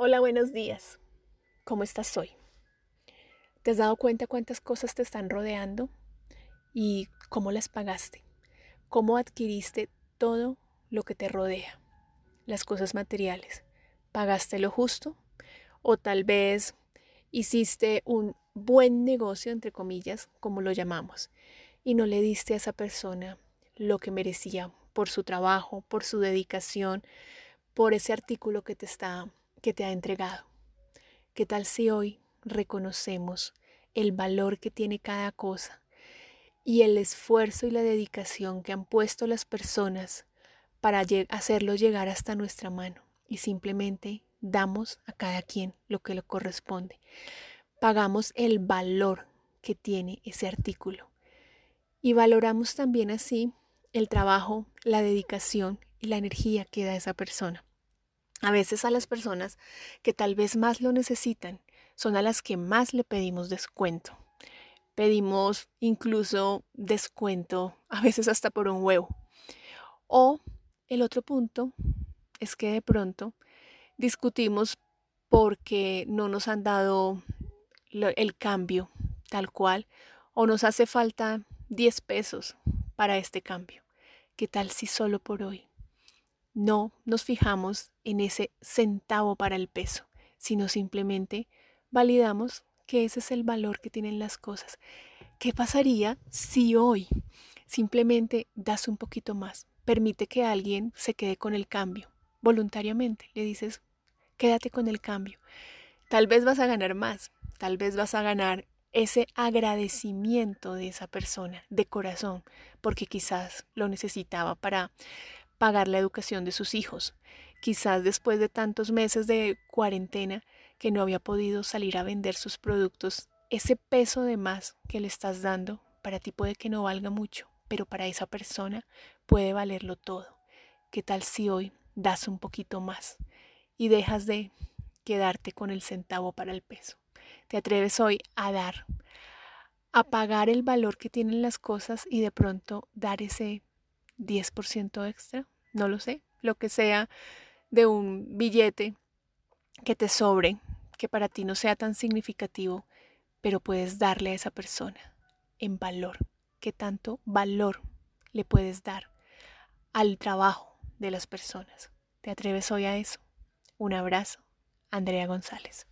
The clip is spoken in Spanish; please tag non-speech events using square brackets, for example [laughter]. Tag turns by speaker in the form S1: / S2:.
S1: Hola, buenos días. ¿Cómo estás hoy? ¿Te has dado cuenta cuántas cosas te están rodeando y cómo las pagaste? ¿Cómo adquiriste todo lo que te rodea? Las cosas materiales. ¿Pagaste lo justo? ¿O tal vez hiciste un buen negocio, entre comillas, como lo llamamos, y no le diste a esa persona lo que merecía por su trabajo, por su dedicación, por ese artículo que te está que te ha entregado. ¿Qué tal si hoy reconocemos el valor que tiene cada cosa y el esfuerzo y la dedicación que han puesto las personas para hacerlo llegar hasta nuestra mano y simplemente damos a cada quien lo que le corresponde? Pagamos el valor que tiene ese artículo y valoramos también así el trabajo, la dedicación y la energía que da esa persona. A veces a las personas que tal vez más lo necesitan son a las que más le pedimos descuento. Pedimos incluso descuento, [laughs] a veces hasta por un huevo. O el otro punto es que de pronto discutimos porque no nos han dado el cambio tal cual o nos hace falta 10 pesos para este cambio. ¿Qué tal si solo por hoy no nos fijamos en ese centavo para el peso, sino simplemente validamos que ese es el valor que tienen las cosas. ¿Qué pasaría si hoy simplemente das un poquito más? Permite que alguien se quede con el cambio. Voluntariamente le dices, quédate con el cambio. Tal vez vas a ganar más, tal vez vas a ganar ese agradecimiento de esa persona de corazón, porque quizás lo necesitaba para pagar la educación de sus hijos. Quizás después de tantos meses de cuarentena que no había podido salir a vender sus productos, ese peso de más que le estás dando para ti puede que no valga mucho, pero para esa persona puede valerlo todo. ¿Qué tal si hoy das un poquito más y dejas de quedarte con el centavo para el peso? Te atreves hoy a dar, a pagar el valor que tienen las cosas y de pronto dar ese 10% extra, no lo sé, lo que sea de un billete que te sobre, que para ti no sea tan significativo, pero puedes darle a esa persona en valor. ¿Qué tanto valor le puedes dar al trabajo de las personas? ¿Te atreves hoy a eso? Un abrazo, Andrea González.